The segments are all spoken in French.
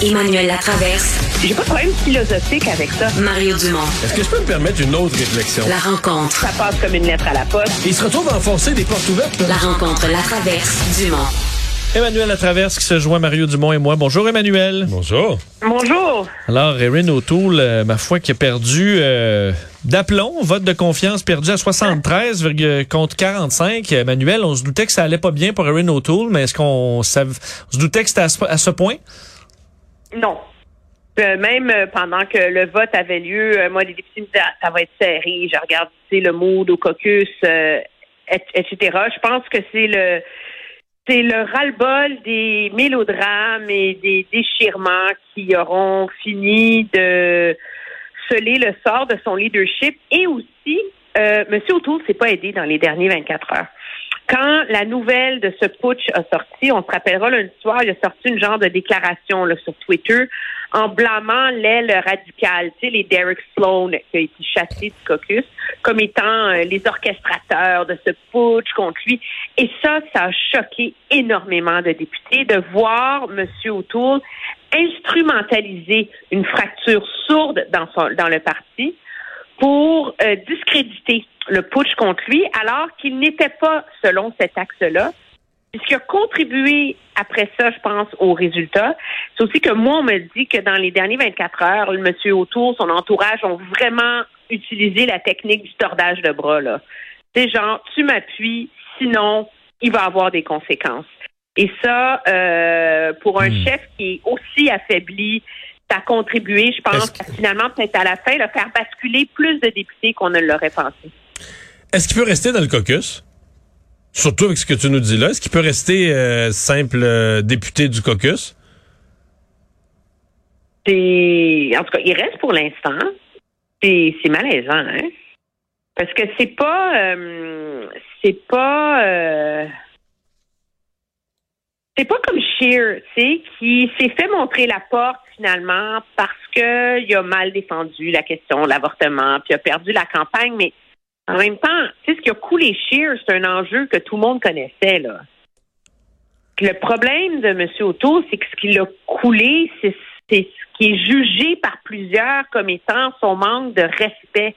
Emmanuel Latraverse. J'ai pas de problème philosophique avec ça. Mario Dumont. Est-ce que je peux me permettre une autre réflexion? La rencontre. Ça passe comme une lettre à la poste. Il se retrouve à enfoncer des portes ouvertes. La rencontre Latraverse. Dumont. Emmanuel Latraverse qui se joint Mario Dumont et moi. Bonjour Emmanuel. Bonjour. Bonjour. Alors, Erin O'Toole, euh, ma foi, qui a perdu euh, d'aplomb, vote de confiance perdu à 73 contre 45. Emmanuel, on se doutait que ça allait pas bien pour Erin O'Toole, mais est-ce qu'on se doutait que c'était à ce, à ce point? Non. Euh, même euh, pendant que le vote avait lieu, euh, moi, les députés me disaient Ah, ça va être serré. Je regarde, tu sais, le mood au caucus, euh, et- etc. Je pense que c'est le c'est le ras-le-bol des mélodrames et des déchirements qui auront fini de sceller le sort de son leadership et aussi, euh, M. O'Toole s'est pas aidé dans les derniers 24 heures. Quand la nouvelle de ce putsch a sorti, on se rappellera lundi soir, il a sorti une genre de déclaration là, sur Twitter en blâmant l'aile radicale, tu sais, les Derek Sloan qui a été chassé du caucus, comme étant euh, les orchestrateurs de ce putsch contre lui. Et ça, ça a choqué énormément de députés de voir M. O'Toole instrumentaliser une fracture sourde dans, son, dans le parti pour euh, discréditer le putsch contre lui, alors qu'il n'était pas selon cet axe-là. Ce qui a contribué après ça, je pense, au résultat, c'est aussi que moi, on me dit que dans les derniers 24 heures, le monsieur autour, son entourage ont vraiment utilisé la technique du tordage de bras. Là. C'est genre, tu m'appuies, sinon, il va avoir des conséquences. Et ça, euh, pour un chef qui est aussi affaibli, ça a contribué, je pense, que- à finalement, peut-être à la fin, là, faire basculer plus de députés qu'on ne l'aurait pensé. Est-ce qu'il peut rester dans le caucus? Surtout avec ce que tu nous dis là. Est-ce qu'il peut rester euh, simple euh, député du caucus? C'est, en tout cas, il reste pour l'instant. C'est, c'est malaisant, hein? Parce que c'est pas, euh, c'est pas, c'est pas comme Shear, tu sais, qui s'est fait montrer la porte finalement parce que il a mal défendu la question de l'avortement, puis a perdu la campagne, mais en même temps, tu sais, ce qui a coulé Shear, c'est un enjeu que tout le monde connaissait, là. Le problème de M. O'Toole, c'est que ce qui l'a coulé, c'est ce qui est jugé par plusieurs comme étant son manque de respect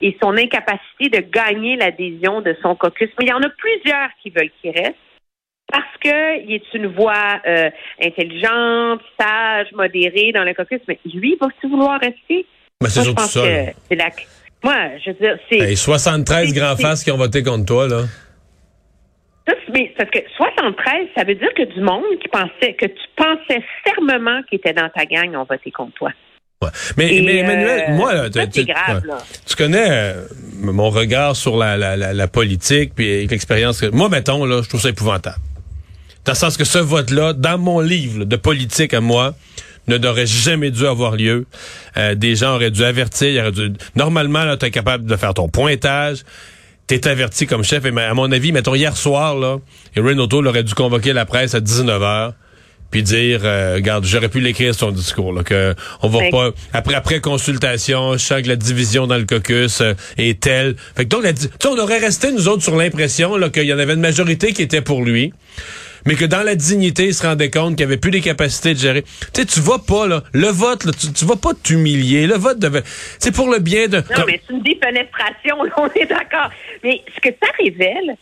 et son incapacité de gagner l'adhésion de son caucus. Mais il y en a plusieurs qui veulent qu'il reste parce qu'il est une voix euh, intelligente, sage, modérée dans le caucus. Mais lui, va-t-il vouloir rester? Ben, c'est surtout ça. c'est la... Moi, je veux dire, c'est... Hey, 73 c'est- grands faces qui ont voté contre toi, là. Mais parce que 73, ça veut dire que du monde qui pensait, que tu pensais fermement qu'il était dans ta gang ont voté contre toi. Ouais. Mais, Et, mais Emmanuel, euh, moi, là, ça, tu, c'est tu- grave, ouais. là. Tu connais euh, mon regard sur la, la, la, la politique puis l'expérience. que- Moi, mettons, là, je trouve ça épouvantable. Dans le sens que ce vote-là, dans mon livre là, de politique à moi, ne n'aurait jamais dû avoir lieu. Euh, des gens auraient dû avertir. dû... Normalement, là, tu es capable de faire ton pointage. T'es averti comme chef. Et à mon avis, mettons, hier soir, là, Erin O'Toole aurait dû convoquer la presse à 19h puis dire, euh, regarde, j'aurais pu l'écrire son discours, là, que on va Ouais. pas après après consultation, je sens que la division dans le caucus euh, est telle. Fait que donc, la di- tu sais, on aurait resté nous autres sur l'impression là qu'il y en avait une majorité qui était pour lui. Mais que dans la dignité, il se rendait compte qu'il avait plus les capacités de gérer. Tu sais, tu vas pas, là. Le vote, là, tu, tu vas pas t'humilier. Le vote devait. C'est pour le bien de. Non, comme- mais c'est une défenestration, on est d'accord. Mais ce que ça révèle,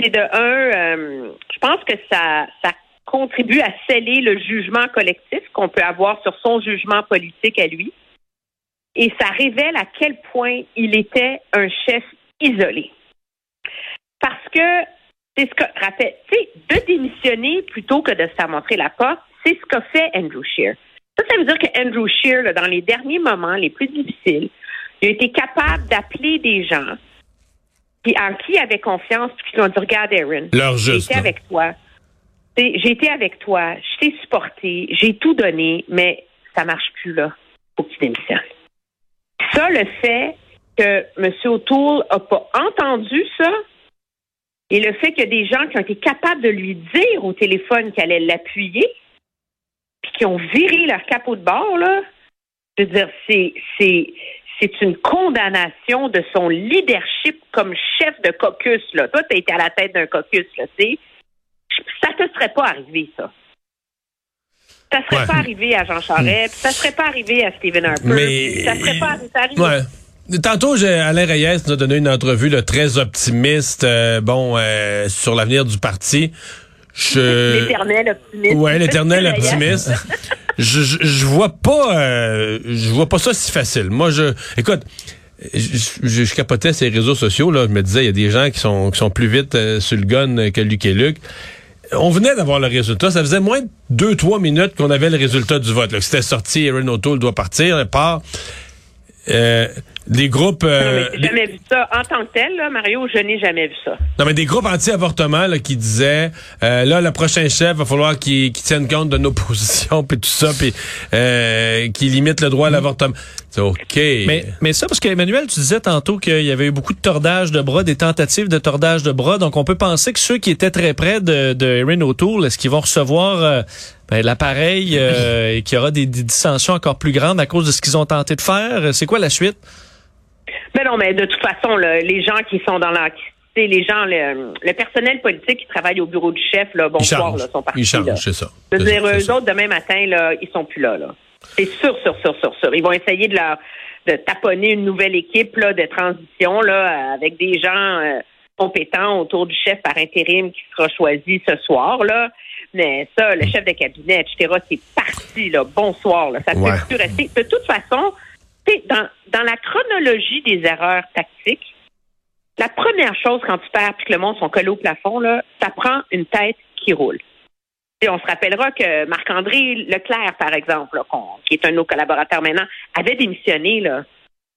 c'est de un, euh, je pense que ça contribue à sceller le jugement collectif qu'on peut avoir sur son jugement politique à lui. Et ça révèle à quel point il était un chef isolé. Parce que c'est ce que, rappelle, tu sais, de démissionner plutôt que de se faire montrer la porte, c'est ce qu'a fait Andrew Scheer. Ça, ça veut dire que Andrew Scheer, là, dans les derniers moments les plus difficiles, il a été capable d'appeler des gens qui, en qui il avait confiance, puis qui lui ont dit, regarde, Aaron, j'ai été avec toi. J'ai été avec toi, je t'ai supporté, j'ai tout donné, mais ça marche plus, là. Faut que tu démissionnes. Ça, le fait que M. O'Toole n'a pas entendu ça, et le fait qu'il y a des gens qui ont été capables de lui dire au téléphone qu'elle allait l'appuyer, puis qui ont viré leur capot de bord, là, je veux dire, c'est, c'est, c'est une condamnation de son leadership comme chef de caucus, là. Toi, tu été à la tête d'un caucus, là, tu sais. Ça te serait pas arrivé, ça. Ça serait Ouais. pas arrivé à Jean Charest, puis ça serait pas arrivé à Stephen Harper, Mais- ça serait pas arrivé. Ouais. Tantôt, Alain Reyes nous a donné une entrevue là, très optimiste, euh, bon, euh, sur l'avenir du parti. Je... L'éternel optimiste. Ouais, l'éternel optimiste. je, je, je vois pas, euh, je vois pas ça si facile. Moi, je, écoute, je, je, je capotais ces réseaux sociaux là. Je me disais, il y a des gens qui sont qui sont plus vite euh, sur le gun que Luc et Luc. On venait d'avoir le résultat. Ça faisait moins de deux, trois minutes qu'on avait le résultat du vote. C'était sorti, Erin O'Toole doit partir, elle part. Euh, des groupes... Non, euh, mais j'ai jamais vu ça. En tant que tel, là, Mario, je n'ai jamais vu ça. non, mais des groupes anti-avortement là, qui disaient euh, là, le prochain chef, va falloir qu'il qu'il tienne compte de nos positions, puis tout ça, puis euh, qu'il limite le droit à l'avortement. C'est OK. Mais, mais ça, parce qu'Emmanuel, tu disais tantôt qu'il y avait eu beaucoup de tordage de bras, des tentatives de tordage de bras. Donc, on peut penser que ceux qui étaient très près de, de Erin O'Toole, est-ce qu'ils vont recevoir euh, ben, l'appareil euh, et qu'il y aura des, des dissensions encore plus grandes à cause de ce qu'ils ont tenté de faire? C'est quoi la suite? Mais non, mais de toute façon, là, les gens qui sont dans la... Les gens, le, le personnel politique qui travaille au bureau du chef, là, Ils bonsoir, là, sont partis. Ils changent, c'est ça. Je veux C'est dire, eux ça. autres, demain matin, là, ils sont plus là. là. C'est sûr, sûr, sûr, sûr, sûr. Ils vont essayer de leur de taponner une nouvelle équipe là, de transition là, avec des gens euh, compétents autour du chef par intérim qui sera choisi ce soir. Là. Mais ça, le chef de cabinet, etc., c'est parti. Là. Bonsoir. Là. Ça ne Ouais. peut plus rester. De toute façon, tu sais, dans, dans la chronologie des erreurs tactiques, la première chose quand tu perds puis que le monde sont collés au plafond, là, ça prend une tête qui roule. Et on se rappellera que Marc-André Leclerc, par exemple, là, qui est un de nos collaborateurs maintenant, avait démissionné là,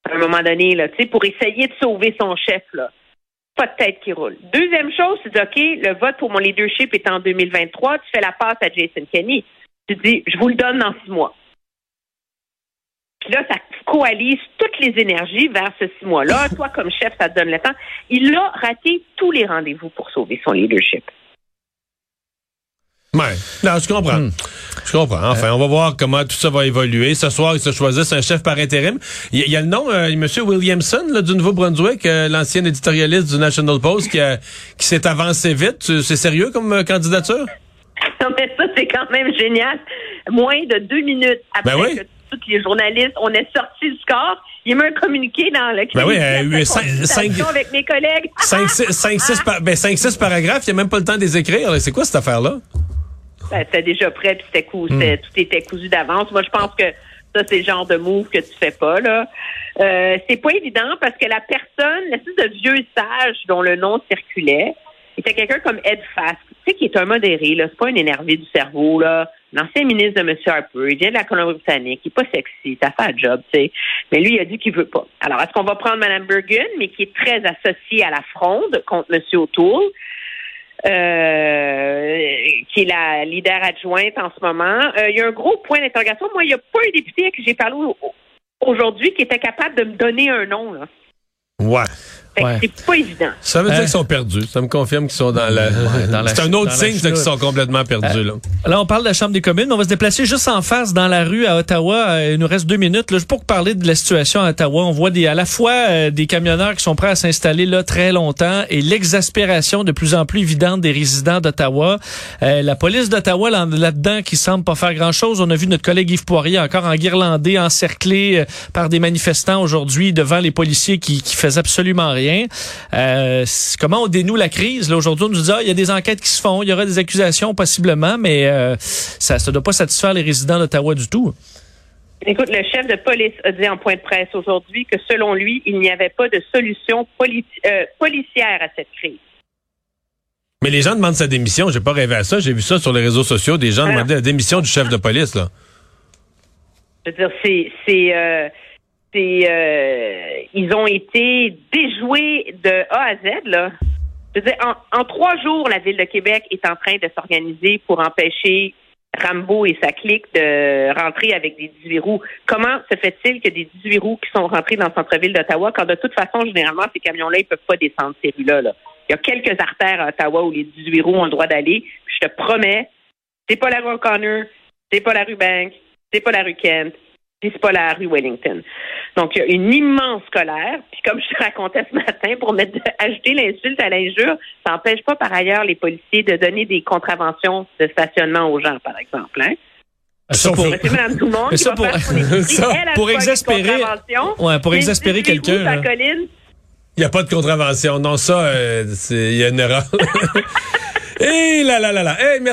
à un moment donné là, tu sais, pour essayer de sauver son chef. Là. Pas de tête qui roule. Deuxième chose, c'est OK, le vote pour mon leadership est en 2023. Tu fais la passe à Jason Kenney. Tu dis, je vous le donne dans six mois. Puis là, ça coalise toutes les énergies vers ce six mois-là. Toi, comme chef, ça te donne le temps. Il a raté tous les rendez-vous pour sauver son leadership. Ouais. Non, je comprends. Hmm. Je comprends. Enfin, on va voir comment tout ça va évoluer. Ce soir, ils se choisissent un chef par intérim. Il y, a- y a le nom, euh, M. Williamson, là, du Nouveau-Brunswick, euh, l'ancien éditorialiste du National Post, qui, a- qui s'est avancé vite. Tu- C'est sérieux comme euh, candidature? Non, mais ça, c'est quand même génial. Moins de deux minutes après Ben oui. que tous les journalistes, on est sorti du score, il met un communiqué dans le Ben oui, euh, communiqué à sa cinq- consultation cinq- avec mes collègues. 5-6 par, ben, cinq, six paragraphes, il n'y a même pas le temps de les écrire. C'est quoi cette affaire-là? Ben, c'était déjà prêt, puis c'était cou- c'était- tout était cousu d'avance. Moi, je pense que ça, c'est le genre de move que tu fais pas, là. Euh, c'est pas évident parce que la personne, l'espèce de vieux sage dont le nom circulait, était quelqu'un comme Ed Fask, tu sais, qui est un modéré, là. C'est pas un énervé du cerveau, là. L'ancien ministre de M. Harper, il vient de la Colombie-Britannique, il est pas sexy, ça fait un job, tu sais. Mais lui, il a dit qu'il veut pas. Alors, est-ce qu'on va prendre Mme Bergen, mais qui est très associée à la fronde contre M. O'Toole? Euh, qui est la leader adjointe en ce moment. Euh, il y a un gros point d'interrogation. Moi, il n'y a pas un député à qui j'ai parlé au- aujourd'hui qui était capable de me donner un nom. Ouais. Ouais. c'est pas évident. Ça veut dire Hein? qu'ils sont perdus. Ça me confirme qu'ils sont dans la. Ouais, dans la- C'est un autre signe qu'ils sont complètement perdus, là. Là, on parle de la Chambre des communes. mais On va se déplacer juste en face dans la rue à Ottawa. Euh, Il nous reste deux minutes. Là, pour parler de la situation à Ottawa, on voit des, à la fois euh, des camionneurs qui sont prêts à s'installer là très longtemps et l'exaspération de plus en plus évidente des résidents d'Ottawa. Euh, la police d'Ottawa là- là-dedans qui semble pas faire grand-chose. On a vu notre collègue Yves Poirier encore en guirlandais, encerclé euh, par des manifestants aujourd'hui devant les policiers qui, qui faisaient absolument rien. Euh, comment on dénoue la crise? Aujourd'hui, on nous dit, ah, il y a des enquêtes qui se font, il y aura des accusations possiblement, mais euh, ça ne doit pas satisfaire les résidents d'Ottawa du tout. Écoute, le chef de police a dit en point de presse aujourd'hui que selon lui, il n'y avait pas de solution euh, policière à cette crise. Mais les gens demandent sa démission. J'ai pas rêvé à ça. J'ai vu ça sur les réseaux sociaux. Des gens demandaient la démission du chef de police, là. Je veux dire, c'est, c'est, euh, ils ont été déjoués de A à Z, là. En, trois jours, la ville de Québec est en train de s'organiser pour empêcher Rambo et sa clique de rentrer avec des 18 roues. Comment se fait-il que des 18 roues qui sont rentrés dans le centre-ville d'Ottawa, quand de toute façon, généralement, ces camions-là, ils peuvent pas descendre ces rues-là, là? Il y a quelques artères à Ottawa où les 18 roues ont le droit d'aller. Je te promets, c'est pas la rue O'Connor, c'est pas la rue Bank, c'est pas la rue Kent, puis c'est pas la rue Wellington. Donc, il y a une immense colère. Puis comme je te racontais ce matin, pour mettre, ajouter l'insulte à l'injure, ça n'empêche pas par ailleurs les policiers de donner des contraventions de stationnement aux gens, par exemple. Hein? Ça, pour, Monsieur, madame, tout le monde, Mais qui ça, pour- exaspérer- ouais, pour exaspérer quelqu'un, Il n'y a pas de contravention. Non, ça, euh, c'est- il y a une erreur. Et là, là, là, là. Hey, merci.